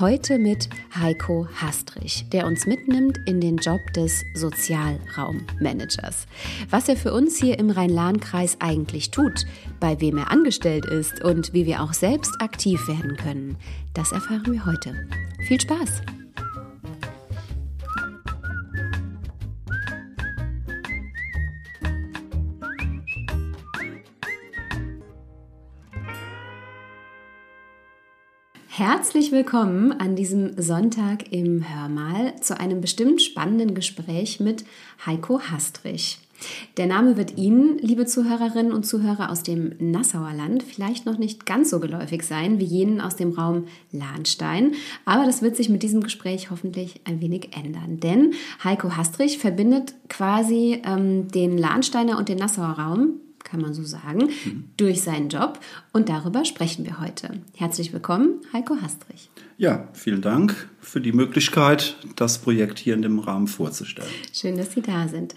Heute mit Heiko Hastrich, der uns mitnimmt in den Job des Sozialraummanagers. Was er für uns hier im Rhein-Lahn-Kreis eigentlich tut, bei wem er angestellt ist und wie wir auch selbst aktiv werden können, das erfahren wir heute. Viel Spaß! Herzlich willkommen an diesem Sonntag im Hörmal zu einem bestimmt spannenden Gespräch mit Heiko Hastrich. Der Name wird Ihnen, liebe Zuhörerinnen und Zuhörer aus dem Nassauer Land, vielleicht noch nicht ganz so geläufig sein wie jenen aus dem Raum Lahnstein. Aber das wird sich mit diesem Gespräch hoffentlich ein wenig ändern. Denn Heiko Hastrich verbindet quasi ähm, den Lahnsteiner und den Nassauer Raum kann man so sagen, mhm. durch seinen Job. Und darüber sprechen wir heute. Herzlich willkommen, Heiko Hastrich. Ja, vielen Dank für die Möglichkeit, das Projekt hier in dem Rahmen vorzustellen. Schön, dass Sie da sind.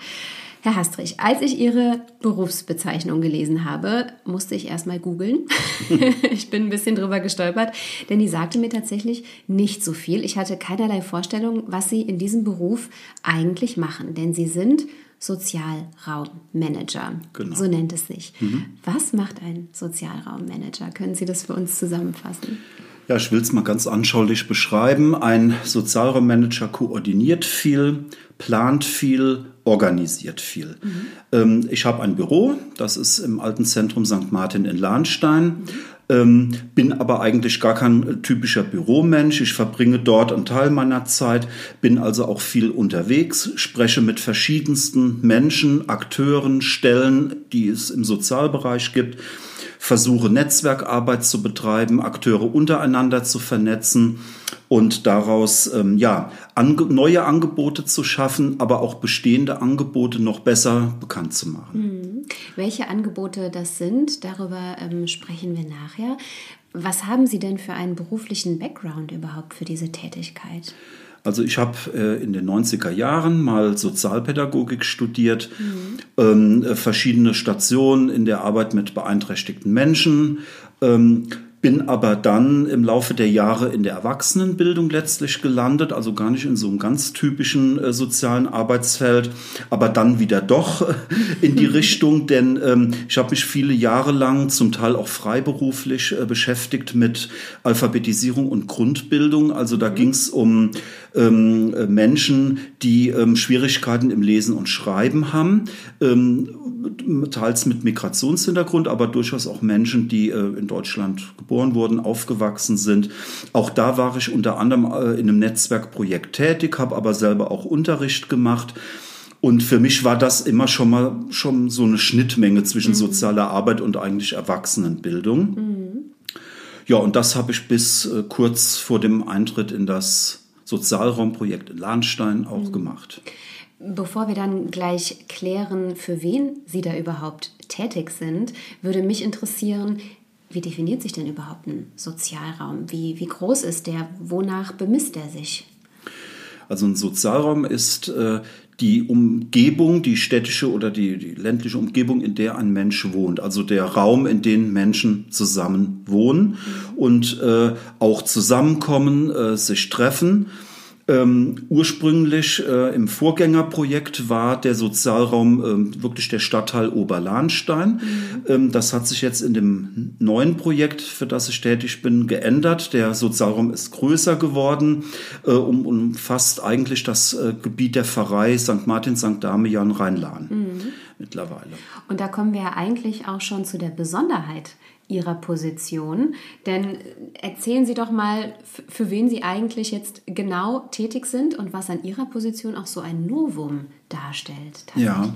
Herr Hastrich, als ich Ihre Berufsbezeichnung gelesen habe, musste ich erstmal googeln. ich bin ein bisschen drüber gestolpert, denn die sagte mir tatsächlich nicht so viel. Ich hatte keinerlei Vorstellung, was Sie in diesem Beruf eigentlich machen, denn Sie sind Sozialraummanager. Genau. So nennt es sich. Mhm. Was macht ein Sozialraummanager? Können Sie das für uns zusammenfassen? Ja, ich will es mal ganz anschaulich beschreiben. Ein Sozialraummanager koordiniert viel, plant viel, organisiert viel. Mhm. Ähm, ich habe ein Büro, das ist im alten Zentrum St. Martin in Lahnstein. Mhm. Ähm, bin aber eigentlich gar kein typischer Büromensch. Ich verbringe dort einen Teil meiner Zeit, bin also auch viel unterwegs, spreche mit verschiedensten Menschen, Akteuren, Stellen, die es im Sozialbereich gibt, versuche Netzwerkarbeit zu betreiben, Akteure untereinander zu vernetzen und daraus ähm, ja ange neue Angebote zu schaffen, aber auch bestehende Angebote noch besser bekannt zu machen. Mhm. Welche Angebote das sind, darüber ähm, sprechen wir nachher. Was haben Sie denn für einen beruflichen Background überhaupt für diese Tätigkeit? Also ich habe äh, in den 90er Jahren mal Sozialpädagogik studiert, mhm. ähm, äh, verschiedene Stationen in der Arbeit mit beeinträchtigten Menschen. Ähm, bin aber dann im Laufe der Jahre in der Erwachsenenbildung letztlich gelandet, also gar nicht in so einem ganz typischen äh, sozialen Arbeitsfeld, aber dann wieder doch in die Richtung, denn ähm, ich habe mich viele Jahre lang, zum Teil auch freiberuflich, äh, beschäftigt mit Alphabetisierung und Grundbildung. Also da mhm. ging es um ähm, Menschen, die ähm, Schwierigkeiten im Lesen und Schreiben haben, ähm, teils mit Migrationshintergrund, aber durchaus auch Menschen, die äh, in Deutschland geboren wurden, aufgewachsen sind. Auch da war ich unter anderem äh, in einem Netzwerkprojekt tätig, habe aber selber auch Unterricht gemacht. Und für mich war das immer schon mal schon so eine Schnittmenge zwischen mhm. sozialer Arbeit und eigentlich Erwachsenenbildung. Mhm. Ja, und das habe ich bis äh, kurz vor dem Eintritt in das Sozialraumprojekt in Lahnstein auch mhm. gemacht. Bevor wir dann gleich klären, für wen Sie da überhaupt tätig sind, würde mich interessieren, wie definiert sich denn überhaupt ein Sozialraum? Wie, wie groß ist der? Wonach bemisst er sich? Also ein Sozialraum ist äh, die Umgebung, die städtische oder die, die, ländliche Umgebung, in der ein Mensch wohnt. Also der Raum, in dem Menschen zusammen wohnen und äh, auch zusammenkommen, äh, sich treffen ähm, ursprünglich äh, im Vorgängerprojekt war der Sozialraum ähm, wirklich der Stadtteil Oberlahnstein. Mhm. Ähm, das hat sich jetzt in dem neuen Projekt, für das ich tätig bin, geändert. Der Sozialraum ist größer geworden, äh, um, umfasst eigentlich das äh, Gebiet der Pfarrei St. Martin, St. Damian, Rheinlahn mhm. Mittlerweile. Und da kommen wir ja eigentlich auch schon zu der Besonderheit Ihrer Position. Denn erzählen Sie doch mal, für wen Sie eigentlich jetzt genau tätig sind und was an Ihrer Position auch so ein Novum darstellt. Ja.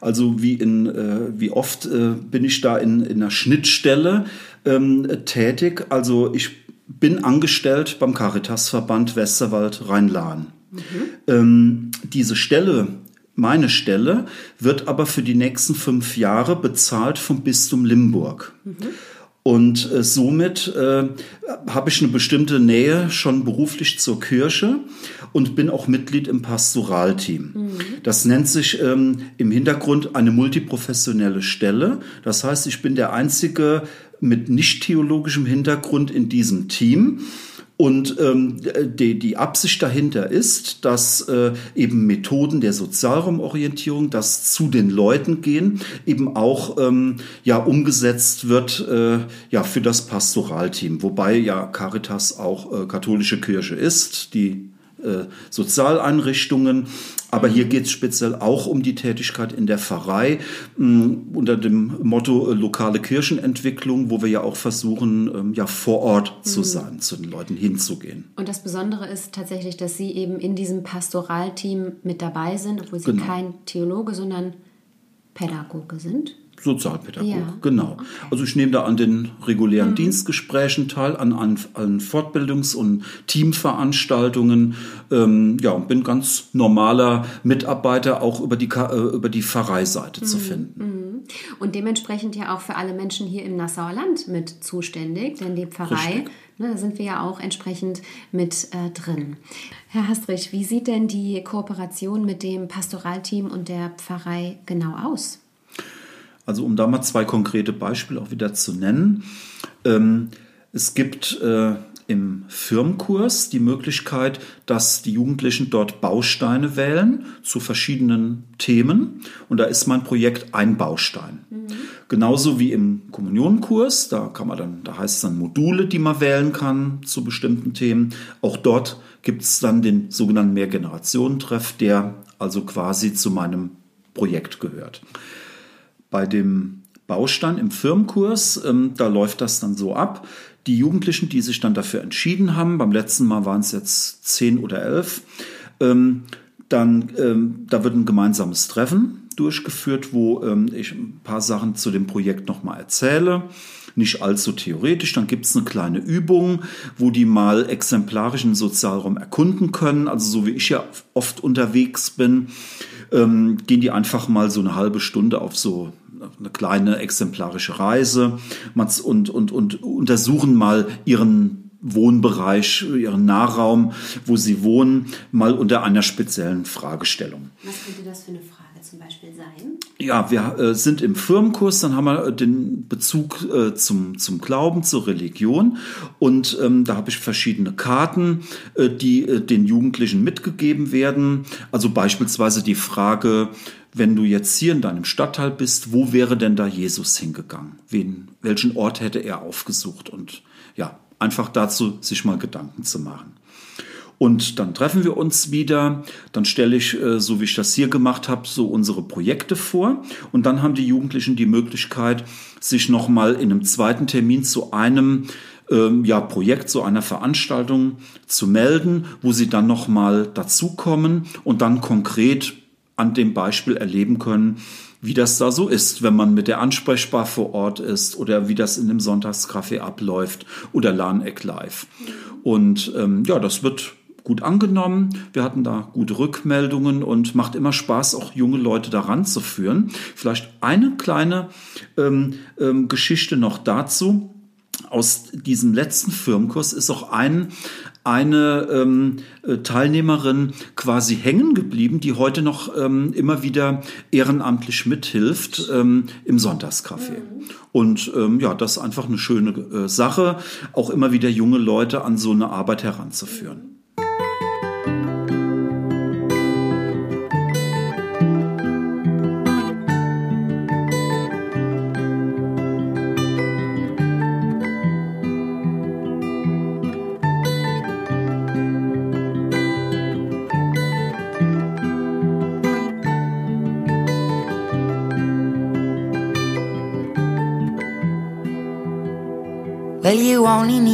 Also wie, in, äh, wie oft äh, bin ich da in, in einer Schnittstelle ähm, tätig. Also ich bin angestellt beim Caritasverband Westerwald Rhein-Lahn. Mhm. Ähm, diese Stelle meine Stelle wird aber für die nächsten fünf Jahre bezahlt vom Bistum Limburg. Mhm. Und äh, somit äh, habe ich eine bestimmte Nähe schon beruflich zur Kirche und bin auch Mitglied im Pastoralteam. Mhm. Das nennt sich ähm, im Hintergrund eine multiprofessionelle Stelle. Das heißt, ich bin der einzige mit nicht theologischem Hintergrund in diesem Team. Und ähm, die, die Absicht dahinter ist, dass äh, eben Methoden der Sozialraumorientierung, das zu den Leuten gehen, eben auch ähm, ja umgesetzt wird äh, ja für das Pastoralteam, wobei ja Caritas auch äh, katholische Kirche ist, die Sozialeinrichtungen. Aber hier geht es speziell auch um die Tätigkeit in der Pfarrei mh, unter dem Motto äh, lokale Kirchenentwicklung, wo wir ja auch versuchen, ähm, ja vor Ort mhm. zu sein, zu den Leuten hinzugehen. Und das Besondere ist tatsächlich, dass Sie eben in diesem Pastoralteam mit dabei sind, obwohl Sie genau. kein Theologe, sondern Pädagoge sind. Sozialpädagog, ja. genau. Also ich nehme da an den regulären mhm. Dienstgesprächen teil, an, an, an Fortbildungs- und Teamveranstaltungen. Ähm, ja, und bin ganz normaler Mitarbeiter auch über die, äh, über die Pfarreiseite mhm. zu finden. Mhm. Und dementsprechend ja auch für alle Menschen hier im Nassauer Land mit zuständig, denn die Pfarrei, ne, da sind wir ja auch entsprechend mit äh, drin. Herr Hastrich, wie sieht denn die Kooperation mit dem Pastoralteam und der Pfarrei genau aus? Also um da mal zwei konkrete Beispiele auch wieder zu nennen. Ähm, es gibt äh, im Firmenkurs die Möglichkeit, dass die Jugendlichen dort Bausteine wählen zu verschiedenen Themen. Und da ist mein Projekt ein Baustein. Mhm. Genauso wie im Kommunionkurs, da kann man dann, da heißt es dann Module, die man wählen kann zu bestimmten Themen. Auch dort gibt es dann den sogenannten Mehrgenerationentreff, der also quasi zu meinem Projekt gehört. Bei dem Baustein im Firmenkurs, ähm, da läuft das dann so ab. Die Jugendlichen, die sich dann dafür entschieden haben, beim letzten Mal waren es jetzt zehn oder elf, ähm, dann ähm, da wird ein gemeinsames Treffen durchgeführt, wo ähm, ich ein paar Sachen zu dem Projekt nochmal erzähle. Nicht allzu theoretisch. Dann gibt es eine kleine Übung, wo die mal exemplarischen Sozialraum erkunden können. Also so wie ich ja oft unterwegs bin, ähm, gehen die einfach mal so eine halbe Stunde auf so eine kleine exemplarische Reise und, und, und untersuchen mal ihren Wohnbereich, ihren Nahraum, wo sie wohnen, mal unter einer speziellen Fragestellung. Was könnte das für eine Frage zum Beispiel sein? Ja, wir äh, sind im Firmenkurs, dann haben wir den Bezug äh, zum, zum Glauben, zur Religion und ähm, da habe ich verschiedene Karten, äh, die äh, den Jugendlichen mitgegeben werden. Also beispielsweise die Frage, wenn du jetzt hier in deinem Stadtteil bist, wo wäre denn da Jesus hingegangen? Wen, welchen Ort hätte er aufgesucht? Und ja, einfach dazu sich mal Gedanken zu machen. Und dann treffen wir uns wieder, dann stelle ich, äh, so wie ich das hier gemacht habe, so unsere Projekte vor. Und dann haben die Jugendlichen die Möglichkeit, sich nochmal in einem zweiten Termin zu einem ähm, ja, Projekt, zu einer Veranstaltung zu melden, wo sie dann nochmal dazukommen und dann konkret an dem Beispiel erleben können, wie das da so ist, wenn man mit der ansprechbar vor Ort ist oder wie das in dem Sonntagscafé abläuft oder Lahneck Live. Und ähm, ja, das wird gut angenommen. Wir hatten da gute Rückmeldungen und macht immer Spaß, auch junge Leute daran zu führen. Vielleicht eine kleine ähm, ähm, Geschichte noch dazu. Aus diesem letzten Firmenkurs ist auch ein, eine ähm, äh, Teilnehmerin quasi hängen geblieben, die heute noch ähm, immer wieder ehrenamtlich mithilft ähm, im Sonntagscafé. Mhm. Und ähm, ja, das ist einfach eine schöne äh, Sache, auch immer wieder junge Leute an so eine Arbeit heranzuführen.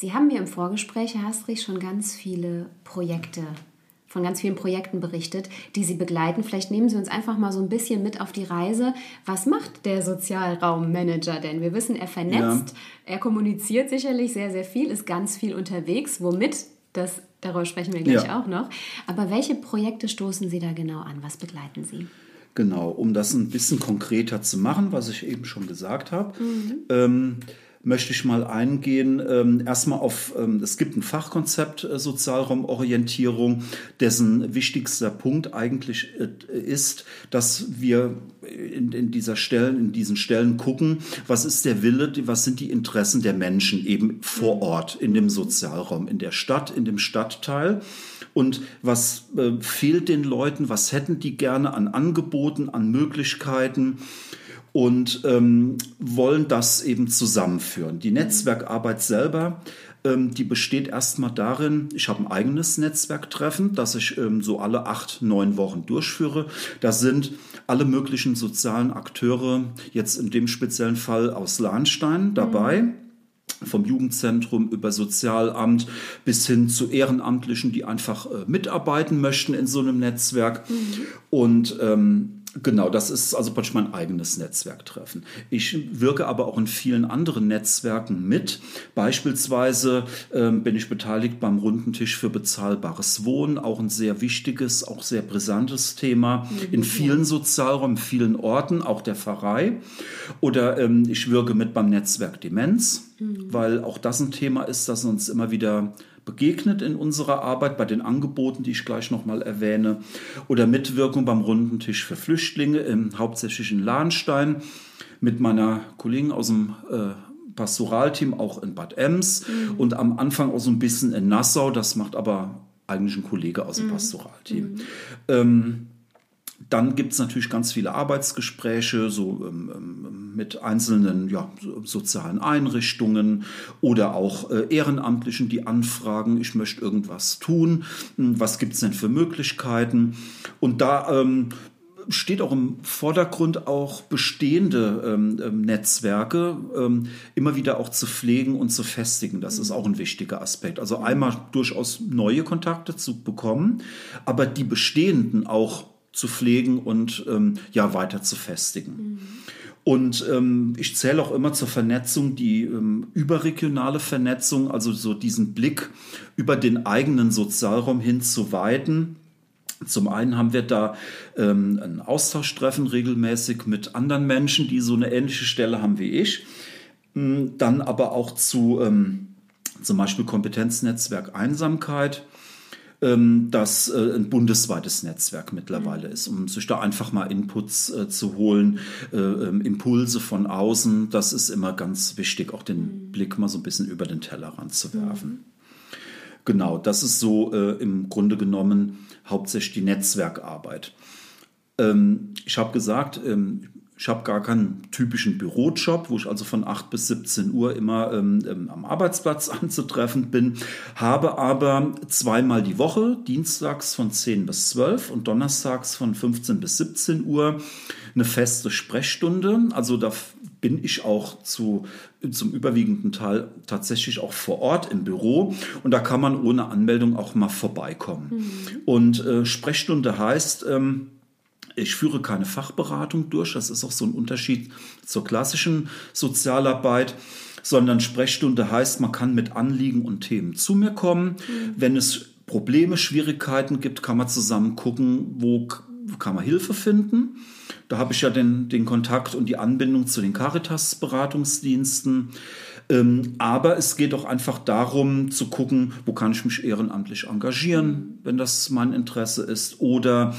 Sie haben mir im Vorgespräch, Herr Hastrich, schon ganz viele Projekte, von ganz vielen Projekten berichtet, die Sie begleiten. Vielleicht nehmen Sie uns einfach mal so ein bisschen mit auf die Reise. Was macht der Sozialraummanager denn? Wir wissen, er vernetzt, er kommuniziert sicherlich sehr, sehr viel, ist ganz viel unterwegs. Womit? Das, darüber sprechen wir gleich Ja. auch noch. Aber welche Projekte stoßen Sie da genau an? Was begleiten Sie? Genau, um das ein bisschen konkreter zu machen, was ich eben schon gesagt habe, ähm, möchte ich mal eingehen. Ähm, erstmal auf, ähm, es gibt ein Fachkonzept äh, Sozialraumorientierung, dessen wichtigster Punkt eigentlich äh, ist, dass wir in, in dieser Stellen, in diesen Stellen gucken, was ist der Wille, was sind die Interessen der Menschen eben vor Ort in dem Sozialraum, in der Stadt, in dem Stadtteil. Und was äh, fehlt den Leuten? Was hätten die gerne an Angeboten, an Möglichkeiten? Und ähm, wollen das eben zusammenführen. Die Netzwerkarbeit selber, ähm, die besteht erstmal darin, ich habe ein eigenes Netzwerktreffen, das ich ähm, so alle acht, neun Wochen durchführe. Da sind alle möglichen sozialen Akteure, jetzt in dem speziellen Fall aus Lahnstein, dabei vom Jugendzentrum über Sozialamt bis hin zu Ehrenamtlichen, die einfach äh, mitarbeiten möchten in so einem Netzwerk. Und ähm, Genau, das ist also praktisch mein eigenes Netzwerktreffen. Ich wirke aber auch in vielen anderen Netzwerken mit. Beispielsweise ähm, bin ich beteiligt beim Runden Tisch für bezahlbares Wohnen, auch ein sehr wichtiges, auch sehr brisantes Thema in vielen Sozialräumen, vielen Orten, auch der Pfarrei. Oder ähm, ich wirke mit beim Netzwerk Demenz, weil auch das ein Thema ist, das uns immer wieder begegnet in unserer Arbeit bei den Angeboten, die ich gleich nochmal erwähne, oder Mitwirkung beim Runden Tisch für Flüchtlinge, im, hauptsächlich in Lahnstein, mit meiner Kollegin aus dem äh, Pastoralteam auch in Bad Ems und am Anfang auch so ein bisschen in Nassau. Das macht aber eigentlich ein Kollege aus dem Pastoralteam. Ähm, dann gibt es natürlich ganz viele Arbeitsgespräche, so ähm, ähm, mit einzelnen ja, so- sozialen Einrichtungen oder auch äh, Ehrenamtlichen, die anfragen, ich möchte irgendwas tun, Hm, was gibt es denn für Möglichkeiten? Und da ähm, steht auch im Vordergrund auch bestehende ähm, ähm, Netzwerke ähm, immer wieder auch zu pflegen und zu festigen. Das ist auch ein wichtiger Aspekt. Also einmal durchaus neue Kontakte zu bekommen, aber die bestehenden auch zu pflegen und ähm, ja weiter zu festigen. Und ähm, ich zähle auch immer zur Vernetzung die ähm, überregionale Vernetzung, also so diesen Blick über den eigenen Sozialraum hin zu weiten. Zum einen haben wir da ähm, ein Austauschtreffen regelmäßig mit anderen Menschen, die so eine ähnliche Stelle haben wie ich. Dann aber auch zu ähm, zum Beispiel Kompetenznetzwerk Einsamkeit, ähm, das äh, ein bundesweites Netzwerk mittlerweile ist, um sich da einfach mal Inputs äh, zu holen, äh, ähm, Impulse von außen. Das ist immer ganz wichtig, auch den Blick mal so ein bisschen über den Tellerrand zu werfen. Genau, das ist so äh, im Grunde genommen hauptsächlich die Netzwerkarbeit. Ähm, ich habe gesagt, ähm, ich habe gar keinen typischen Bürojob, wo ich also von 8 bis 17 Uhr immer ähm, ähm, am Arbeitsplatz anzutreffen bin, habe aber zweimal die Woche, dienstags von 10 bis 12 und donnerstags von 15 bis 17 Uhr, eine feste Sprechstunde. Also da bin ich auch zu, zum überwiegenden Teil tatsächlich auch vor Ort im Büro und da kann man ohne Anmeldung auch mal vorbeikommen. Und äh, Sprechstunde heißt, ähm, ich führe keine Fachberatung durch, das ist auch so ein Unterschied zur klassischen Sozialarbeit, sondern Sprechstunde heißt, man kann mit Anliegen und Themen zu mir kommen. Wenn es Probleme, Schwierigkeiten gibt, kann man zusammen gucken, wo kann man Hilfe finden. Da habe ich ja den, den Kontakt und die Anbindung zu den Caritas-Beratungsdiensten. Ähm, aber es geht auch einfach darum zu gucken, wo kann ich mich ehrenamtlich engagieren, wenn das mein Interesse ist. Oder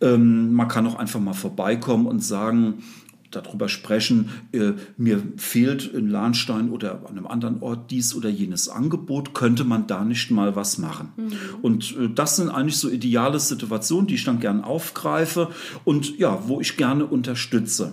ähm, man kann auch einfach mal vorbeikommen und sagen, darüber sprechen, äh, mir fehlt in Lahnstein oder an einem anderen Ort dies oder jenes Angebot, könnte man da nicht mal was machen? Und äh, das sind eigentlich so ideale Situationen, die ich dann gern aufgreife und ja, wo ich gerne unterstütze.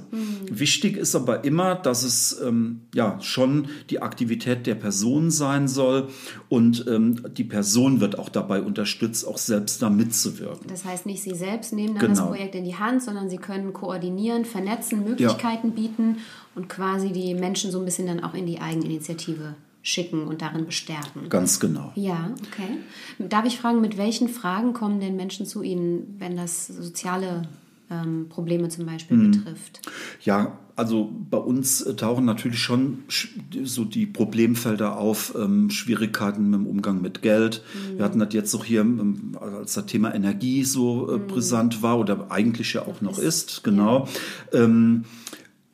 Wichtig ist aber immer, dass es ähm, ja schon die Aktivität der Person sein soll und ähm, die Person wird auch dabei unterstützt, auch selbst da mitzuwirken. Das heißt nicht, Sie selbst nehmen dann das Genau. Projekt in die Hand, sondern Sie können koordinieren, vernetzen, Möglichkeiten bieten und quasi die Menschen so ein bisschen dann auch in die Eigeninitiative schicken und darin bestärken. Ganz genau. Ja, okay. Darf ich fragen, mit welchen Fragen kommen denn Menschen zu Ihnen, wenn das soziale ähm, Probleme zum Beispiel Mhm. betrifft? Ja, also bei uns tauchen natürlich schon sch- so die Problemfelder auf, ähm, Schwierigkeiten im Umgang mit Geld. Wir hatten das jetzt auch hier, ähm, als das Thema Energie so äh, brisant war oder eigentlich ja auch noch ist, genau. Ähm,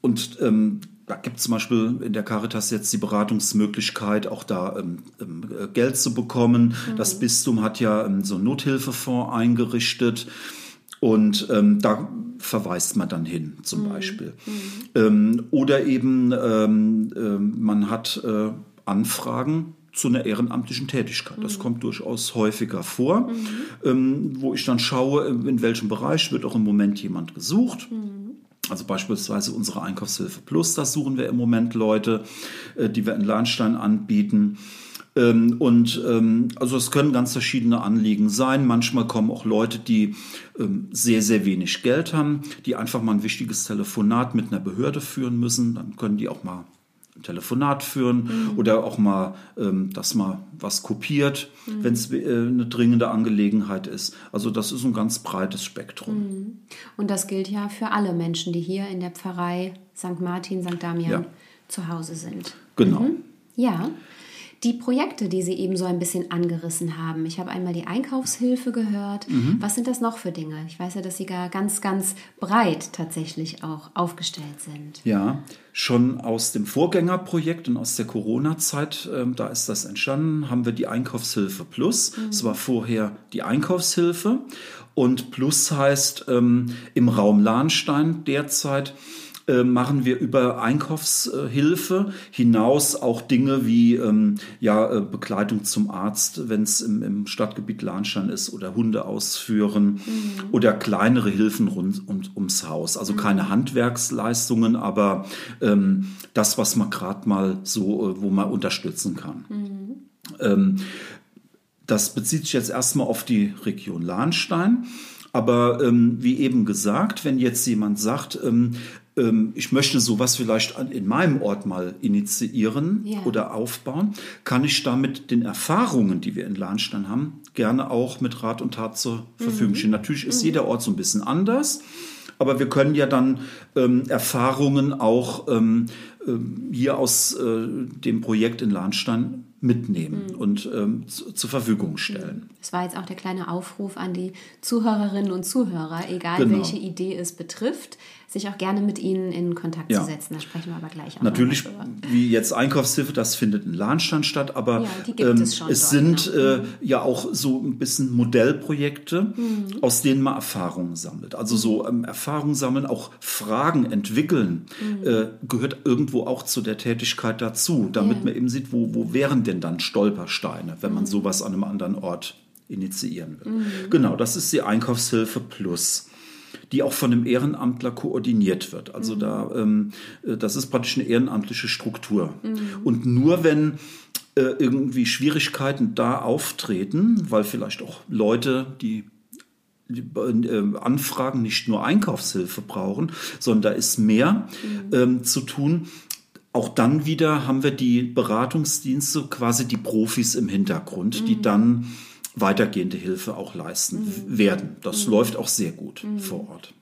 und ähm, da gibt es zum Beispiel in der Caritas jetzt die Beratungsmöglichkeit, auch da ähm, ähm, äh, Geld zu bekommen. Das Bistum hat ja ähm, so einen Nothilfefonds eingerichtet. Und ähm, da verweist man dann hin, zum Beispiel. Ähm, oder eben ähm, ähm, man hat äh, Anfragen zu einer ehrenamtlichen Tätigkeit. Das kommt durchaus häufiger vor, ähm, wo ich dann schaue, in welchem Bereich wird auch im Moment jemand gesucht. Also beispielsweise unsere Einkaufshilfe Plus, da suchen wir im Moment Leute, äh, die wir in Lahnstein anbieten. Ähm, und ähm, also es können ganz verschiedene Anliegen sein. Manchmal kommen auch Leute, die ähm, sehr, sehr wenig Geld haben, die einfach mal ein wichtiges Telefonat mit einer Behörde führen müssen. Dann können die auch mal Telefonat führen oder auch mal, ähm, dass man was kopiert, wenn es äh, eine dringende Angelegenheit ist. Also das ist ein ganz breites Spektrum. Und das gilt ja für alle Menschen, die hier in der Pfarrei St. Martin, St. Damian Ja. zu Hause sind. Genau. Ja. Die Projekte, die Sie eben so ein bisschen angerissen haben. Ich habe einmal die Einkaufshilfe gehört. Was sind das noch für Dinge? Ich weiß ja, dass Sie gar ganz, ganz breit tatsächlich auch aufgestellt sind. Ja, schon aus dem Vorgängerprojekt und aus der Corona-Zeit, ähm, da ist das entstanden, haben wir die Einkaufshilfe Plus. Es war vorher die Einkaufshilfe und Plus heißt ähm, im Raum Lahnstein derzeit äh, machen wir über Einkaufshilfe hinaus auch Dinge wie ähm, ja, äh, Begleitung zum Arzt, wenn es im, im Stadtgebiet Lahnstein ist, oder Hunde ausführen oder kleinere Hilfen rund um, ums Haus. Also keine Handwerksleistungen, aber ähm, das, was man gerade mal so, äh, wo man unterstützen kann. Ähm, das bezieht sich jetzt erstmal auf die Region Lahnstein. Aber ähm, wie eben gesagt, wenn jetzt jemand sagt, ähm, ich möchte sowas vielleicht in meinem Ort mal initiieren Ja. oder aufbauen, kann ich damit den Erfahrungen, die wir in Lahnstein haben, gerne auch mit Rat und Tat zur Verfügung stehen. Natürlich ist jeder Ort so ein bisschen anders. Aber wir können ja dann ähm, Erfahrungen auch ähm, ähm, hier aus äh, dem Projekt in Lahnstein mitnehmen und ähm, zu, zur Verfügung stellen. Das war jetzt auch der kleine Aufruf an die Zuhörerinnen und Zuhörer, egal Genau. welche Idee es betrifft, sich auch gerne mit Ihnen in Kontakt Ja. zu setzen. Da sprechen wir aber gleich auch Natürlich, wie jetzt Einkaufshilfe, das findet in Lahnstein statt, aber Ja, die gibt es schon dort, sind genau. äh, ja auch so ein bisschen Modellprojekte, Mhm. aus denen man Erfahrungen sammelt. Also so ähm, Erfahrungen sammeln, auch Fragen entwickeln, Mhm. äh, gehört irgendwo auch zu der Tätigkeit dazu, damit Ja. man eben sieht, wo, wo wären denn dann Stolpersteine, wenn Mhm. man sowas an einem anderen Ort initiieren will. Genau, das ist die Einkaufshilfe Plus die auch von einem Ehrenamtler koordiniert wird. Also da, ähm, äh, das ist praktisch eine ehrenamtliche Struktur. Und nur wenn äh, irgendwie Schwierigkeiten da auftreten, weil vielleicht auch Leute, die äh, Anfragen nicht nur Einkaufshilfe brauchen, sondern da ist mehr ähm, zu tun. Auch dann wieder haben wir die Beratungsdienste, quasi die Profis im Hintergrund, die dann weitergehende Hilfe auch leisten w- werden. Das läuft auch sehr gut vor Ort.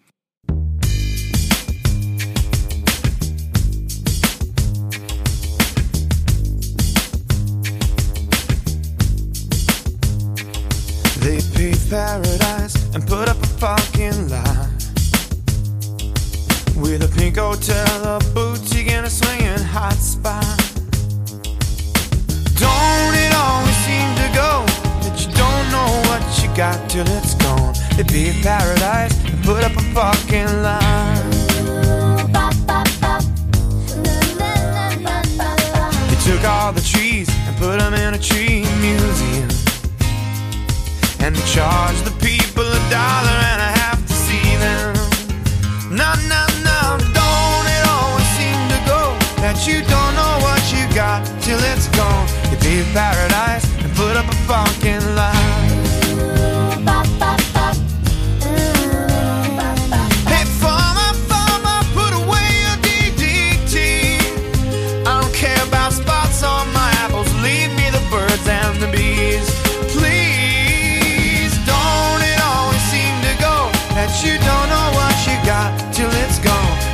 They paved paradise and put up a parking lot with a pink hotel, a boutique, and a swinging hot spot. Got till it's gone? They paved paradise and put up a parking lot. They took all the trees and put them in a tree museum. And they charge the people a dollar and a half to see them. No, no, no, don't it always seem to go that you don't know what you got till it's gone? You pay paradise and put up a parking lot.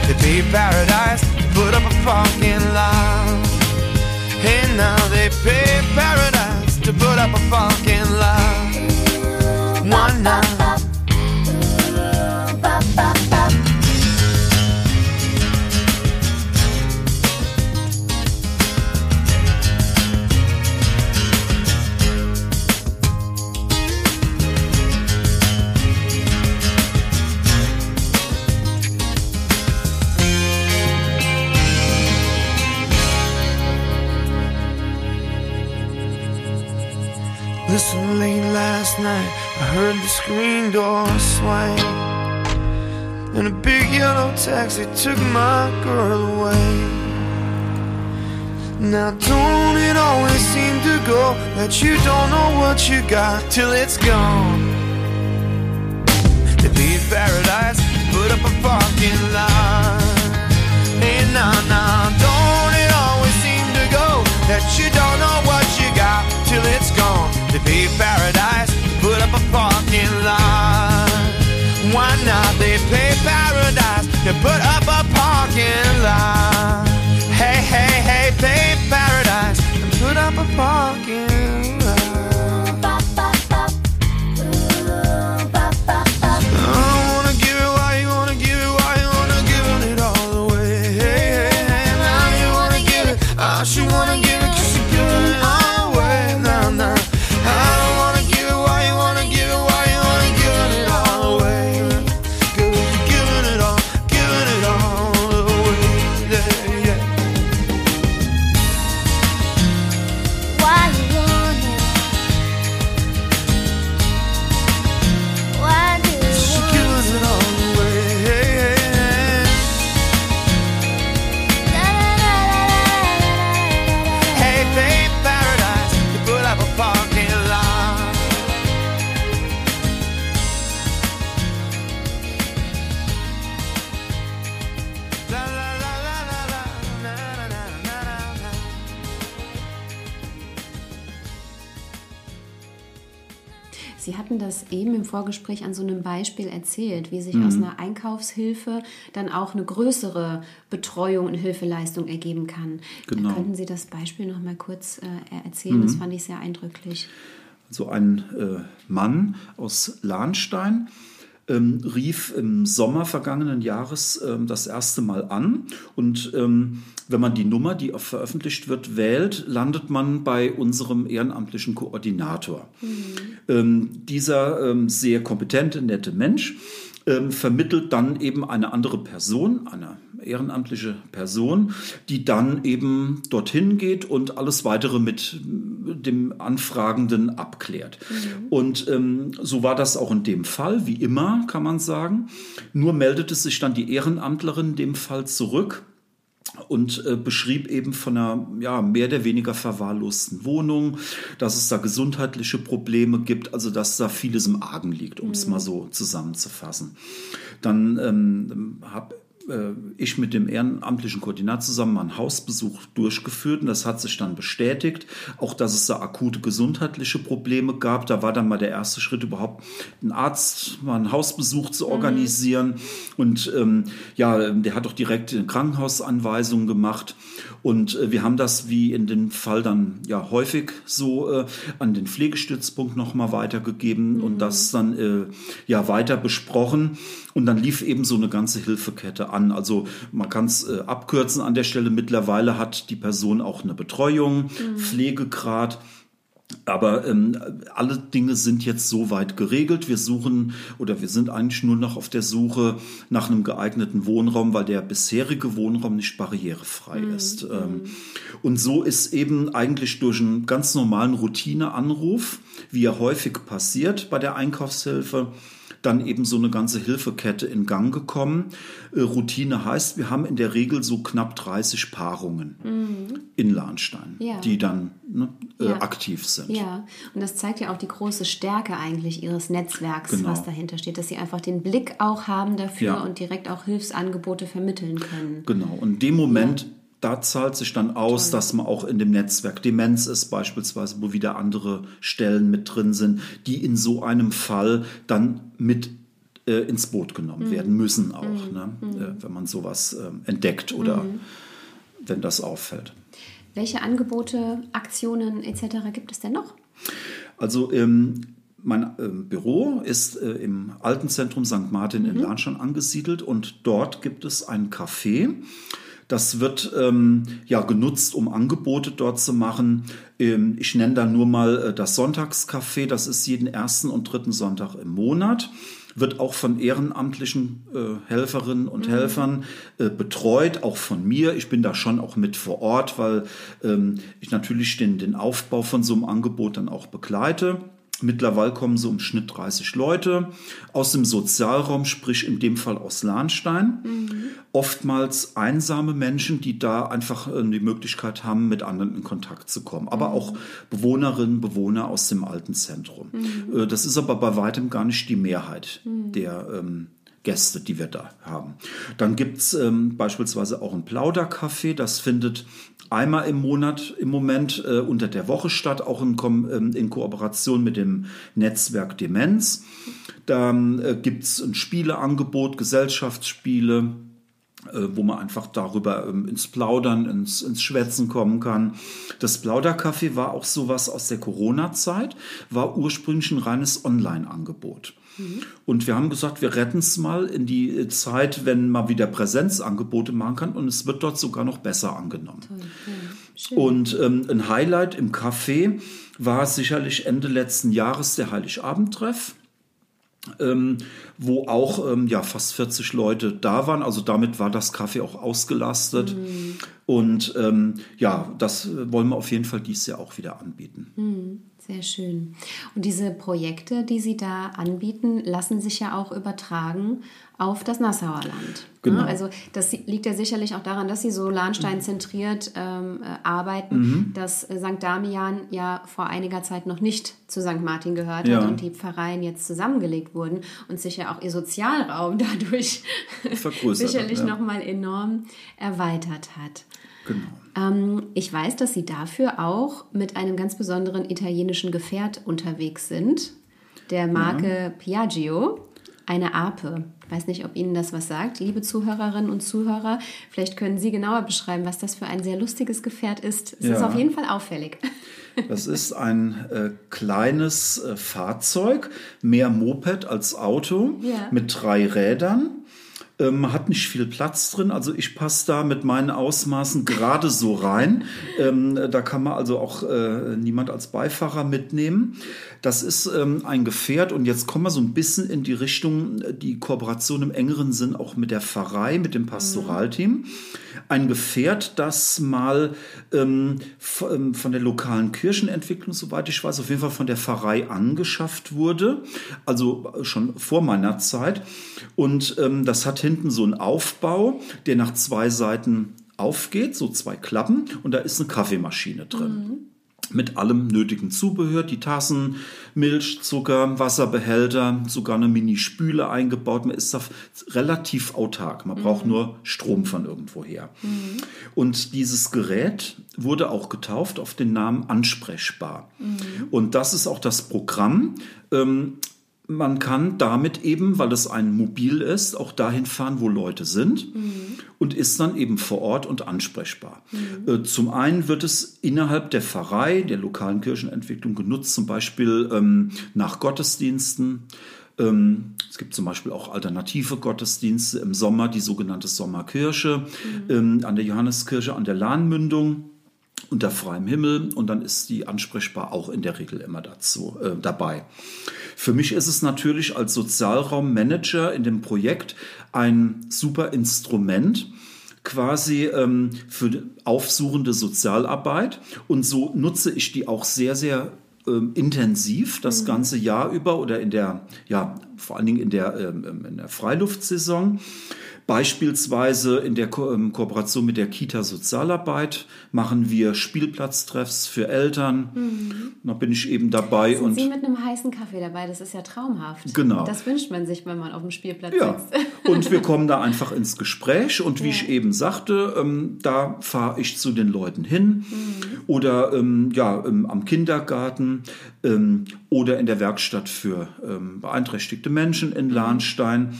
They pay paradise to put up a parking lot. Hey, now they pay paradise to put up a parking lot. screen door swang And a big yellow taxi took my girl away. Now don't it always seem to go That you don't know what you got till it's gone? To leave paradise, put up a parking lot. Hey, nah, nah, don't it always seem to go That you don't know what you got till it's gone? To leave paradise up a parking lot. Why not? They pay paradise to put up a parking lot. Hey, hey, hey, Pay paradise and put up a parking Sie hatten das eben im Vorgespräch an so einem Beispiel erzählt, wie sich aus einer Einkaufshilfe dann auch eine größere Betreuung und Hilfeleistung ergeben kann. Genau. Könnten Sie das Beispiel noch mal kurz äh, erzählen? Das fand ich sehr eindrücklich. So ein äh, Mann aus Lahnstein ähm, rief im Sommer vergangenen Jahres ähm, das erste Mal an. Und ähm, wenn man die Nummer, die auch veröffentlicht wird, wählt, landet man bei unserem ehrenamtlichen Koordinator. Ähm, dieser ähm, sehr kompetente, nette Mensch ähm, vermittelt dann eben eine andere Person, eine ehrenamtliche Person, die dann eben dorthin geht und alles weitere mit dem Anfragenden abklärt. Und ähm, so war das auch in dem Fall, wie immer, kann man sagen. Nur meldete sich dann die Ehrenamtlerin in dem Fall zurück und äh, beschrieb eben von einer ja, mehr oder weniger verwahrlosten Wohnung, dass es da gesundheitliche Probleme gibt, also dass da vieles im Argen liegt, um es mal so zusammenzufassen. Dann ähm, habe ich mit dem ehrenamtlichen Koordinator zusammen einen Hausbesuch durchgeführt und das hat sich dann bestätigt, auch dass es da akute gesundheitliche Probleme gab. Da war dann mal der erste Schritt überhaupt, einen Arzt, mal einen Hausbesuch zu organisieren. Und ähm, ja, der hat auch direkt eine Krankenhausanweisung gemacht. Und äh, wir haben das wie in dem Fall dann ja häufig so äh, an den Pflegestützpunkt nochmal weitergegeben und das dann äh, ja weiter besprochen. Und dann lief eben so eine ganze Hilfekette an. Also man kann es äh, abkürzen an der Stelle. Mittlerweile hat die Person auch eine Betreuung, Pflegegrad. Aber ähm, alle Dinge sind jetzt soweit geregelt. Wir suchen oder wir sind eigentlich nur noch auf der Suche nach einem geeigneten Wohnraum, weil der bisherige Wohnraum nicht barrierefrei ist. Ähm, und so ist eben eigentlich durch einen ganz normalen Routineanruf, wie er häufig passiert bei der Einkaufshilfe, dann eben so eine ganze Hilfekette in Gang gekommen. Äh, Routine heißt, wir haben in der Regel so knapp 30 Paarungen in Lahnstein, Ja. die dann ne, äh, Ja. aktiv sind. Ja, und das zeigt ja auch die große Stärke eigentlich Ihres Netzwerks, Genau. was dahinter steht, dass Sie einfach den Blick auch haben dafür Ja. und direkt auch Hilfsangebote vermitteln können. Genau. Und in dem Moment, da zahlt sich dann aus, dass man auch in dem Netzwerk Demenz ist, beispielsweise, wo wieder andere Stellen mit drin sind, die in so einem Fall dann mit äh, ins Boot genommen werden müssen auch, ne? äh, wenn man sowas ähm, entdeckt oder wenn das auffällt. Welche Angebote, Aktionen etc. gibt es denn noch? Also ähm, mein ähm, Büro ist äh, im alten Zentrum St. Martin in Lahnstein angesiedelt und dort gibt es ein Café. Das wird ähm, ja genutzt, um Angebote dort zu machen. Ähm, ich nenne da nur mal äh, das Sonntagscafé. Das ist jeden ersten und dritten Sonntag im Monat. Wird auch von ehrenamtlichen äh, Helferinnen und Helfern äh, betreut, auch von mir. Ich bin da schon auch mit vor Ort, weil ähm, ich natürlich den, den Aufbau von so einem Angebot dann auch begleite. Mittlerweile kommen so im Schnitt 30 Leute aus dem Sozialraum, sprich in dem Fall aus Lahnstein. Oftmals einsame Menschen, die da einfach äh, die Möglichkeit haben, mit anderen in Kontakt zu kommen. Aber auch Bewohnerinnen, Bewohner aus dem alten Zentrum. Äh, Das ist aber bei weitem gar nicht die Mehrheit der ähm, Gäste, die wir da haben. Dann gibt's ähm, beispielsweise auch ein Plaudercafé, das findet einmal im Monat im Moment äh, unter der Woche statt, auch in, ähm, in Kooperation mit dem Netzwerk Demenz. Dann äh, gibt's ein Spieleangebot, Gesellschaftsspiele, äh, wo man einfach darüber ähm, ins Plaudern, ins, ins Schwätzen kommen kann. Das Plaudercafé war auch sowas aus der Corona-Zeit, war ursprünglich ein reines Online-Angebot. Und wir haben gesagt, wir retten es mal in die Zeit, wenn man wieder Präsenzangebote machen kann und es wird dort sogar noch besser angenommen. Und ähm, ein Highlight im Café war sicherlich Ende letzten Jahres der Heiligabendtreff ähm, wo auch ähm, ja, fast 40 Leute da waren. Also damit war das Café auch ausgelastet. Und ähm, ja, das wollen wir auf jeden Fall dieses Jahr auch wieder anbieten. Sehr schön. Und diese Projekte, die Sie da anbieten, lassen sich ja auch übertragen auf das Nassauer Land. Genau. Ne? Also das liegt ja sicherlich auch daran, dass Sie so Lahnstein-zentriert ähm, äh, arbeiten, dass äh, St. Damian ja vor einiger Zeit noch nicht zu St. Martin gehört Ja. hat und die Pfarreien jetzt zusammengelegt wurden und sich ja auch ihr Sozialraum dadurch sicherlich ja. nochmal enorm erweitert hat. Genau. Ähm, ich weiß, dass Sie dafür auch mit einem ganz besonderen italienischen Gefährt unterwegs sind, der Marke Piaggio, eine Ape. Ich weiß nicht, ob Ihnen das was sagt, liebe Zuhörerinnen und Zuhörer. Vielleicht können Sie genauer beschreiben, was das für ein sehr lustiges Gefährt ist. Es ist Ja. auf jeden Fall auffällig. Das ist ein äh, kleines äh, Fahrzeug, mehr Moped als Auto, Ja. mit drei Rädern. Ähm, hat nicht viel Platz drin, also ich passe da mit meinen Ausmaßen gerade so rein. Ähm, da kann man also auch äh, niemand als Beifahrer mitnehmen. Das ist ähm, ein Gefährt und jetzt kommen wir so ein bisschen in die Richtung, äh, die Kooperation im engeren Sinn auch mit der Pfarrei, mit dem Pastoralteam. Ein Gefährt, das mal ähm, ähm, von der lokalen Kirchenentwicklung, soweit ich weiß, auf jeden Fall von der Pfarrei angeschafft wurde, also äh, schon vor meiner Zeit. Und ähm, das hat hinten so einen Aufbau, der nach zwei Seiten aufgeht, so zwei Klappen, und da ist eine Kaffeemaschine drin mit allem nötigen Zubehör, die Tassen, Milch, Zucker, Wasserbehälter, sogar eine Mini-Spüle eingebaut. Man ist da relativ autark. Man braucht nur Strom von irgendwoher. Und dieses Gerät wurde auch getauft auf den Namen Ansprechbar. Und das ist auch das Programm. Ähm, man kann damit eben, weil es ein Mobil ist, auch dahin fahren, wo Leute sind und ist dann eben vor Ort und ansprechbar. Äh, Zum einen wird es innerhalb der Pfarrei, der lokalen Kirchenentwicklung genutzt, zum Beispiel ähm, nach Gottesdiensten. Ähm, es gibt zum Beispiel auch alternative Gottesdienste im Sommer, die sogenannte Sommerkirche ähm, an der Johanneskirche an der Lahnmündung unter freiem Himmel und dann ist die ansprechbar auch in der Regel immer dazu äh, dabei. Für mich ist es natürlich als Sozialraummanager in dem Projekt ein super Instrument quasi ähm, für aufsuchende Sozialarbeit. Und so nutze ich die auch sehr sehr ähm, intensiv das ganze Jahr über oder in der ja vor allen Dingen in der ähm, in der Freiluftsaison Beispielsweise in der Ko ähm, Kooperation mit der Kita Sozialarbeit machen wir Spielplatztreffs für Eltern. Da bin ich eben dabei Sind und Sie mit einem heißen Kaffee dabei? Das ist ja traumhaft. Genau. Das wünscht man sich, wenn man auf dem Spielplatz ja, sitzt. und wir kommen da einfach ins Gespräch und wie Ja. ich eben sagte, ähm, da fahre ich zu den Leuten hin oder ähm, ja ähm, am Kindergarten ähm, oder in der Werkstatt für ähm, beeinträchtigte Menschen in Lahnstein.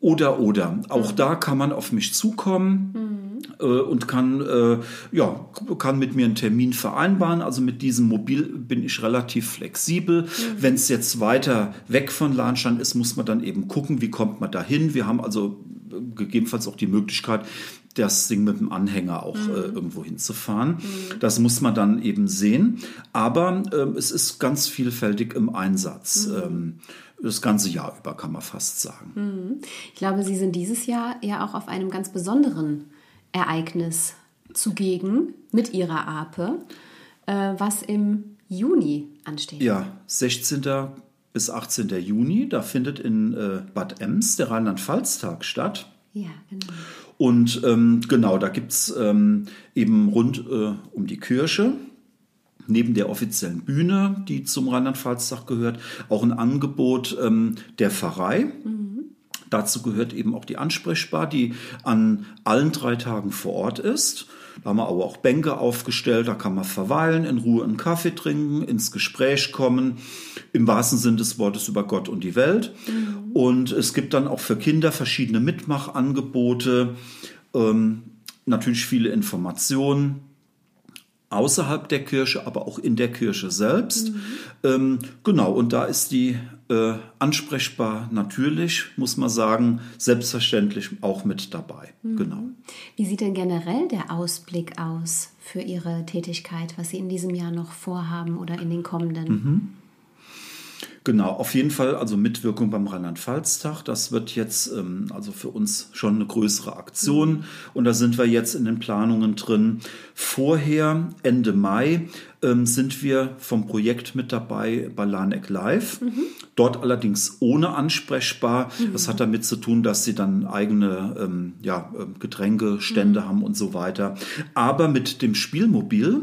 Oder, oder. Auch da kann man auf mich zukommen äh, und kann, äh, ja, kann mit mir einen Termin vereinbaren. Also mit diesem Mobil bin ich relativ flexibel. Wenn es jetzt weiter weg von Lahnstein ist, muss man dann eben gucken, wie kommt man da hin. Wir haben also äh, gegebenenfalls auch die Möglichkeit, das Ding mit dem Anhänger auch äh, irgendwo hinzufahren. Das muss man dann eben sehen. Aber ähm, es ist ganz vielfältig im Einsatz. Ähm, das ganze Jahr über kann man fast sagen. Ich glaube, Sie sind dieses Jahr ja auch auf einem ganz besonderen Ereignis zugegen mit Ihrer Ape, äh, was im Juni ansteht. Ja, 16. bis 18. Juni, da findet in äh, Bad Ems der Rheinland-Pfalz-Tag statt. Ja, genau. Und ähm, genau, da gibt's ähm, eben rund äh, um die Kirche, neben der offiziellen Bühne, die zum Rheinland-Pfalz-Tag gehört, auch ein Angebot ähm, der Pfarrei. Dazu gehört eben auch die Ansprechbar, die an allen drei Tagen vor Ort ist. Da haben wir aber auch Bänke aufgestellt, da kann man verweilen, in Ruhe einen Kaffee trinken, ins Gespräch kommen, im wahrsten Sinn des Wortes über Gott und die Welt. Und es gibt dann auch für Kinder verschiedene Mitmachangebote, ähm, natürlich viele Informationen außerhalb der Kirche, aber auch in der Kirche selbst. Ähm, genau, und da ist die äh, ansprechbar natürlich, muss man sagen, selbstverständlich auch mit dabei. Genau. Wie sieht denn generell der Ausblick aus für Ihre Tätigkeit, was Sie in diesem Jahr noch vorhaben oder in den kommenden? Genau, auf jeden Fall also Mitwirkung beim Rheinland-Pfalz-Tag. Das wird jetzt ähm, also für uns schon eine größere Aktion und da sind wir jetzt in den Planungen drin. Vorher, Ende Mai, ähm, sind wir vom Projekt mit dabei bei Lanek Live. Dort allerdings ohne ansprechbar. Das hat damit zu tun, dass sie dann eigene ähm, ja, ähm, Getränkestände haben und so weiter. Aber mit dem Spielmobil,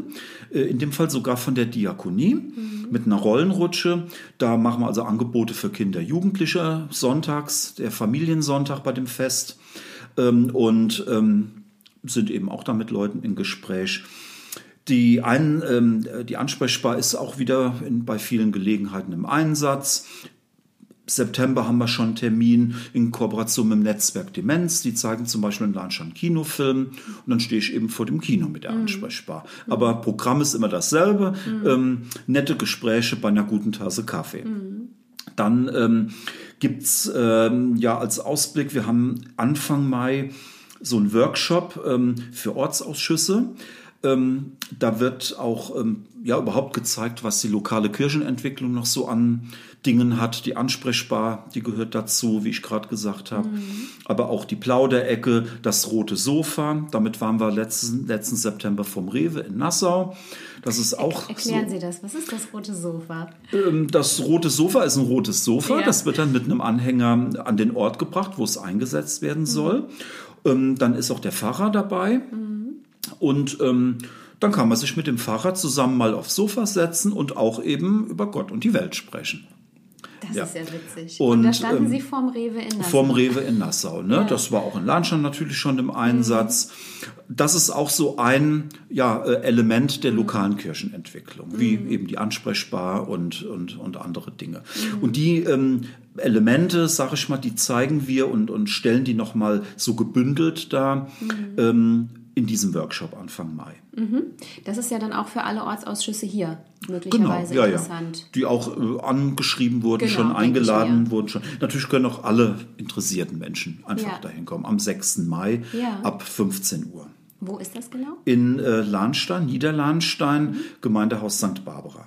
äh, in dem Fall sogar von der Diakonie, mit einer Rollenrutsche. Da machen wir also Angebote für Kinder, Jugendliche sonntags, der Familiensonntag bei dem Fest. Ähm, und ähm, sind eben auch da mit Leuten in Gespräch. Die, ein, ähm, die Ansprechbar ist auch wieder in, bei vielen Gelegenheiten im Einsatz. September haben wir schon einen Termin in Kooperation mit dem Netzwerk Demenz. Die zeigen zum Beispiel in Lahnstein Kinofilm und dann stehe ich eben vor dem Kino mit der Ansprechbar. Aber Programm ist immer dasselbe. Ähm, nette Gespräche bei einer guten Tasse Kaffee. Dann ähm, gibt es ähm, ja als Ausblick, wir haben Anfang Mai so einen Workshop ähm, für Ortsausschüsse. Ähm, da wird auch ähm, ja überhaupt gezeigt, was die lokale Kirchenentwicklung noch so an Dingen hat. Die Ansprechbar, die gehört dazu, wie ich gerade gesagt habe. Aber auch die Plauderecke, das rote Sofa. Damit waren wir letzten, letzten September vom Rewe in Nassau. Das ist auch Erklären so, Sie das. Was ist das rote Sofa? ähm, Das rote Sofa ist ein rotes Sofa. Ja. Das wird dann mit einem Anhänger an den Ort gebracht, wo es eingesetzt werden soll. Ähm, Dann ist auch der Pfarrer dabei. Und ähm, dann kann man sich mit dem Pfarrer zusammen mal aufs Sofa setzen und auch eben über Gott und die Welt sprechen. Das Ja. ist ja witzig. Und, Und, da standen ähm, Sie vorm Rewe in Nassau. Vorm Rewe in Nassau. Ne? Ja. Das war auch in Lahnstein natürlich schon im Einsatz. Das ist auch so ein ja, äh, Element der lokalen Kirchenentwicklung, wie eben die Ansprechbar und, und, und andere Dinge. Und die ähm, Elemente, sag ich mal, die zeigen wir und, und stellen die nochmal so gebündelt dar ähm, in diesem Workshop Anfang Mai. Das ist ja dann auch für alle Ortsausschüsse hier Genau, möglicherweise ja, ja. interessant. Die auch äh, angeschrieben wurden, Genau, schon eingeladen ich wurden schon. Natürlich können auch alle interessierten Menschen einfach Ja. dahin kommen. Am 6. Mai Ja. ab 15 Uhr. Wo ist das genau? In äh, Lahnstein, Niederlahnstein, Gemeindehaus St. Barbara.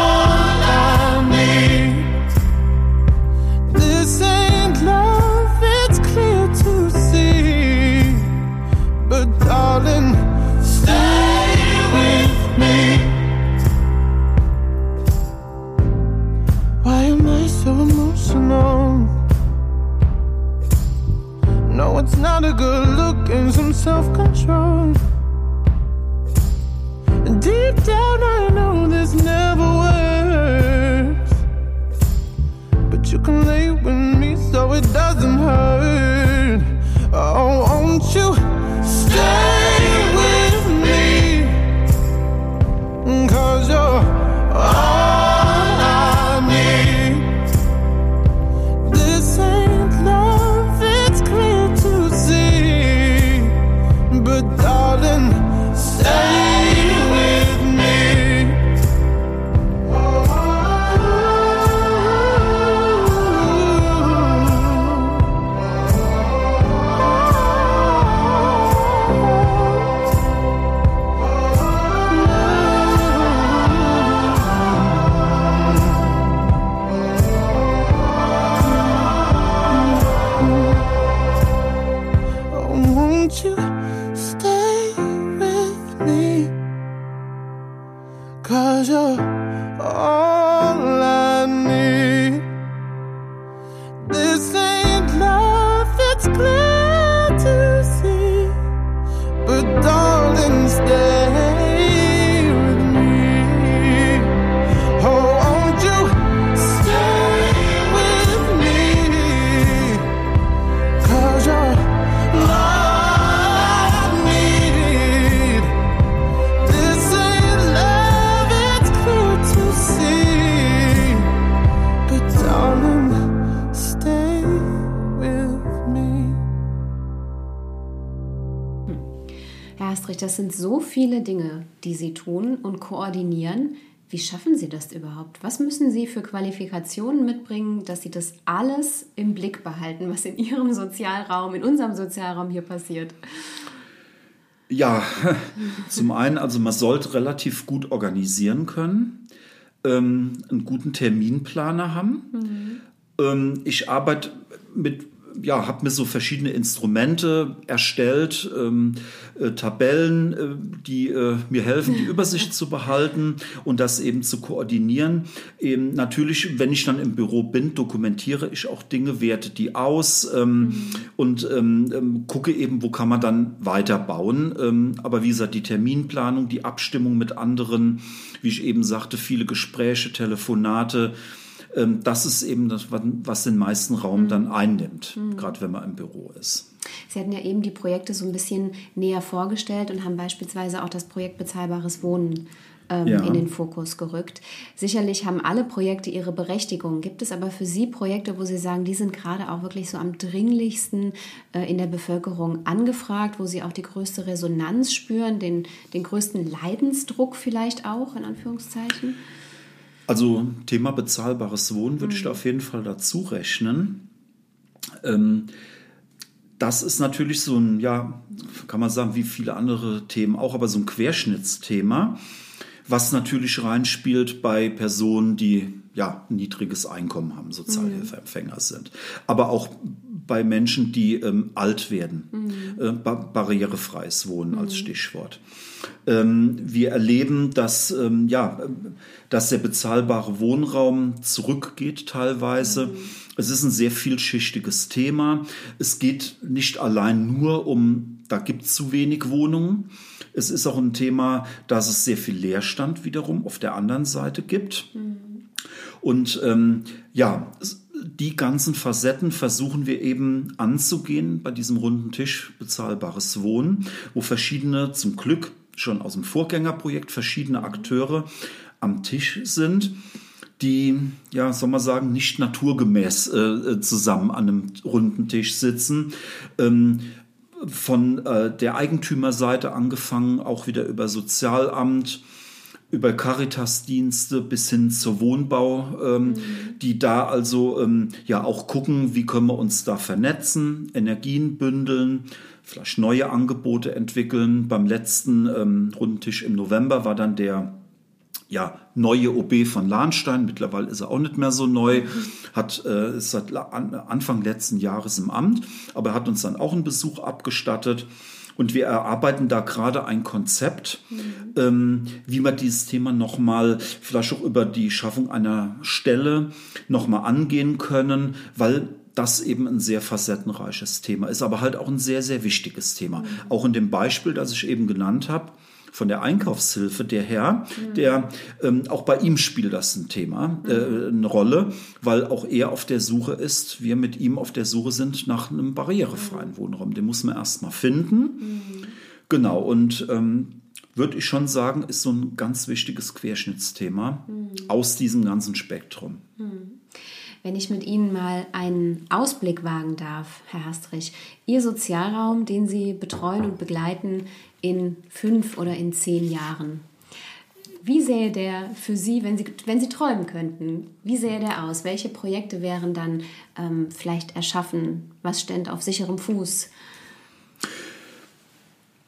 and Wie schaffen Sie das überhaupt? Was müssen Sie für Qualifikationen mitbringen, dass Sie das alles im Blick behalten, was in Ihrem Sozialraum, in unserem Sozialraum hier passiert? Ja, zum einen, also man sollte relativ gut organisieren können, ähm, einen guten Terminplaner haben. Ähm, ich arbeite mit, ja, habe mir so verschiedene Instrumente erstellt, ähm, äh, Tabellen, äh, die äh, mir helfen, die Übersicht zu behalten und das eben zu koordinieren. Eben natürlich, wenn ich dann im Büro bin, dokumentiere ich auch Dinge, werte die aus ähm, und ähm, ähm, gucke eben, wo kann man dann weiterbauen. Ähm, aber wie gesagt, die Terminplanung, die Abstimmung mit anderen, wie ich eben sagte, viele Gespräche, Telefonate, ähm, das ist eben das, was den meisten Raum dann einnimmt, gerade wenn man im Büro ist. Sie hatten ja eben die Projekte so ein bisschen näher vorgestellt und haben beispielsweise auch das Projekt Bezahlbares Wohnen ähm, Ja. in den Fokus gerückt. Sicherlich haben alle Projekte ihre Berechtigung. Gibt es aber für Sie Projekte, wo Sie sagen, die sind gerade auch wirklich so am dringlichsten äh, in der Bevölkerung angefragt, wo Sie auch die größte Resonanz spüren, den, den größten Leidensdruck vielleicht auch, in Anführungszeichen? Also Thema bezahlbares Wohnen würde ich da auf jeden Fall dazu rechnen. Ähm, das ist natürlich so ein, ja, kann man sagen, wie viele andere Themen auch, aber so ein Querschnittsthema, was natürlich reinspielt bei Personen, die ja niedriges Einkommen haben, Sozialhilfeempfänger sind. Aber auch bei Menschen, die ähm, alt werden. Äh, ba barrierefreies Wohnen als Stichwort. Ähm, wir erleben, dass, ähm, ja, dass der bezahlbare Wohnraum zurückgeht teilweise. Es ist ein sehr vielschichtiges Thema. Es geht nicht allein nur um, da gibt es zu wenig Wohnungen. Es ist auch ein Thema, dass es sehr viel Leerstand wiederum auf der anderen Seite gibt. Und ähm, ja, es- die ganzen Facetten versuchen wir eben anzugehen bei diesem runden Tisch bezahlbares Wohnen, wo verschiedene, zum Glück schon aus dem Vorgängerprojekt, verschiedene Akteure am Tisch sind, die, ja, soll man sagen, nicht naturgemäß äh, zusammen an einem runden Tisch sitzen. Ähm, von äh, der Eigentümerseite angefangen, auch wieder über Sozialamt, über Caritasdienste bis hin zur Wohnbau, ähm, die da also ähm, ja auch gucken, wie können wir uns da vernetzen, Energien bündeln, vielleicht neue Angebote entwickeln. Beim letzten ähm, Rundentisch im November war dann der ja, neue OB von Lahnstein, mittlerweile ist er auch nicht mehr so neu, hat, äh, ist seit Anfang letzten Jahres im Amt, aber er hat uns dann auch einen Besuch abgestattet. Und wir erarbeiten da gerade ein Konzept, ähm, wie wir dieses Thema nochmal, vielleicht auch über die Schaffung einer Stelle nochmal angehen können, weil das eben ein sehr facettenreiches Thema ist, aber halt auch ein sehr, sehr wichtiges Thema. Auch in dem Beispiel, das ich eben genannt habe, von der Einkaufshilfe, der Herr, der ähm, auch bei ihm spielt das ein Thema, äh, eine Rolle, weil auch er auf der Suche ist, wir mit ihm auf der Suche sind nach einem barrierefreien Wohnraum. Den muss man erstmal finden. Genau, und ähm, würde ich schon sagen, ist so ein ganz wichtiges Querschnittsthema aus diesem ganzen Spektrum. Wenn ich mit Ihnen mal einen Ausblick wagen darf, Herr Hastrich, Ihr Sozialraum, den Sie betreuen und begleiten in fünf oder in zehn Jahren. Wie sähe der für Sie, wenn Sie, wenn Sie träumen könnten, wie sähe der aus? Welche Projekte wären dann ähm, vielleicht erschaffen? Was stände auf sicherem Fuß?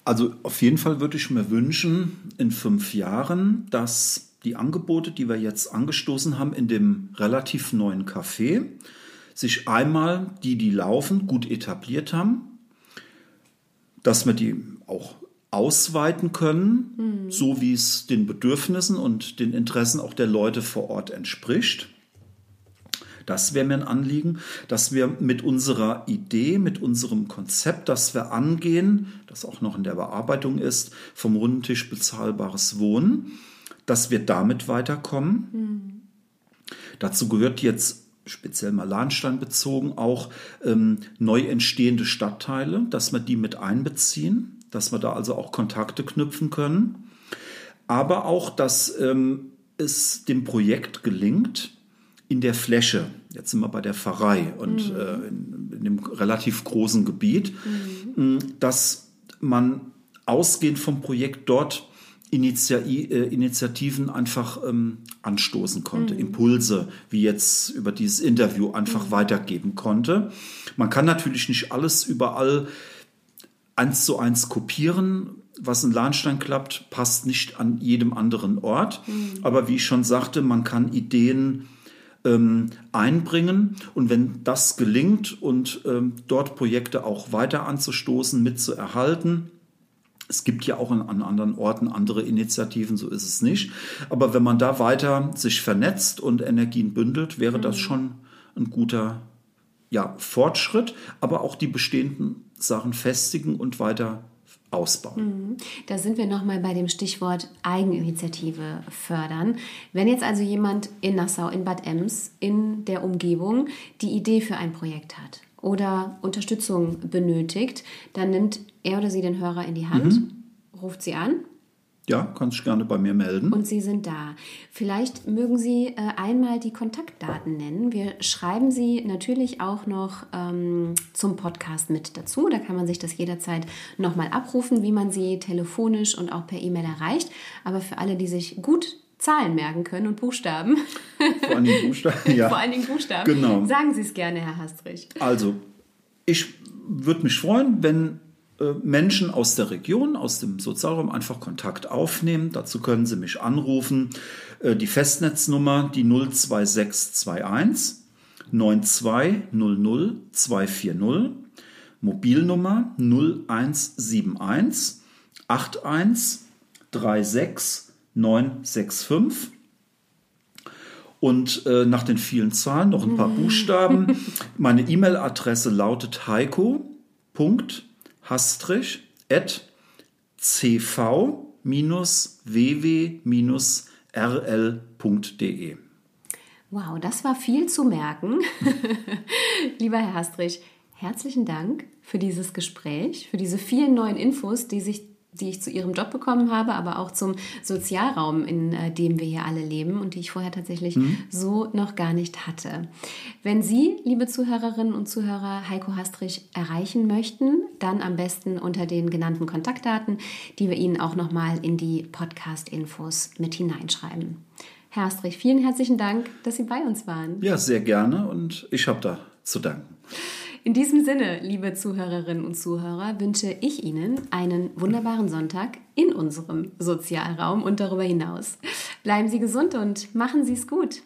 Also auf jeden Fall würde ich mir wünschen, in fünf Jahren, dass die Angebote, die wir jetzt angestoßen haben in dem relativ neuen Café, sich einmal die, die laufen, gut etabliert haben, dass wir die auch ausweiten können, so wie es den Bedürfnissen und den Interessen auch der Leute vor Ort entspricht. Das wäre mir ein Anliegen, dass wir mit unserer Idee, mit unserem Konzept, das wir angehen, das auch noch in der Bearbeitung ist, vom Rundentisch bezahlbares Wohnen, dass wir damit weiterkommen. Dazu gehört jetzt speziell mal Lahnstein bezogen auch ähm, neu entstehende Stadtteile, dass wir die mit einbeziehen, dass wir da also auch Kontakte knüpfen können. Aber auch, dass ähm, es dem Projekt gelingt, in der Fläche, jetzt sind wir bei der Pfarrei und äh, in, in dem relativ großen Gebiet, mh, dass man ausgehend vom Projekt dort Initiai äh, Initiativen einfach ähm, anstoßen konnte, Impulse, wie jetzt über dieses Interview einfach weitergeben konnte. Man kann natürlich nicht alles überall eins zu eins kopieren. Was in Lahnstein klappt, passt nicht an jedem anderen Ort. Aber wie ich schon sagte, man kann Ideen ähm, einbringen. Und wenn das gelingt und ähm, dort Projekte auch weiter anzustoßen, mitzuerhalten, es gibt ja auch an, an anderen Orten andere Initiativen, so ist es nicht. Aber wenn man da weiter sich vernetzt und Energien bündelt, wäre das schon ein guter ja, Fortschritt, aber auch die bestehenden Sachen festigen und weiter ausbauen. Da sind wir nochmal bei dem Stichwort Eigeninitiative fördern. Wenn jetzt also jemand in Nassau, in Bad Ems, in der Umgebung die Idee für ein Projekt hat oder Unterstützung benötigt, dann nimmt er oder sie den Hörer in die Hand, ruft sie an Ja, kannst du gerne bei mir melden. und Sie sind da. Vielleicht mögen Sie äh, einmal die Kontaktdaten nennen. Wir schreiben sie natürlich auch noch ähm, zum Podcast mit dazu. Da kann man sich das jederzeit nochmal abrufen, wie man sie telefonisch und auch per E-Mail erreicht. Aber für alle, die sich gut Zahlen merken können und Buchstaben, Vor allen Dingen Buchstaben. Ja. vor allen Dingen Buchstaben, Genau. sagen Sie es gerne, Herr Hastrich. Also, ich würde mich freuen, wenn äh, Menschen aus der Region, aus dem Sozialraum einfach Kontakt aufnehmen. Dazu können sie mich anrufen. Äh, die Festnetznummer, die 02621 9200 240. Mobilnummer 0171 81 36 965. Und äh, nach den vielen Zahlen noch ein paar Buchstaben. Meine E-Mail-Adresse lautet heiko.hastrich at cv-ww-rl.de. Wow, das war viel zu merken. Lieber Herr Hastrich, herzlichen Dank für dieses Gespräch, für diese vielen neuen Infos, die, sich, die ich zu Ihrem Job bekommen habe, aber auch zum Sozialraum, in äh, dem wir hier alle leben und die ich vorher tatsächlich so noch gar nicht hatte. Wenn Sie, liebe Zuhörerinnen und Zuhörer, Heiko Hastrich erreichen möchten, dann am besten unter den genannten Kontaktdaten, die wir Ihnen auch nochmal in die Podcast-Infos mit hineinschreiben. Herr Hastrich, vielen herzlichen Dank, dass Sie bei uns waren. Ja, sehr gerne und ich habe da zu danken. In diesem Sinne, liebe Zuhörerinnen und Zuhörer, wünsche ich Ihnen einen wunderbaren Sonntag in unserem Sozialraum und darüber hinaus. Bleiben Sie gesund und machen Sie es gut.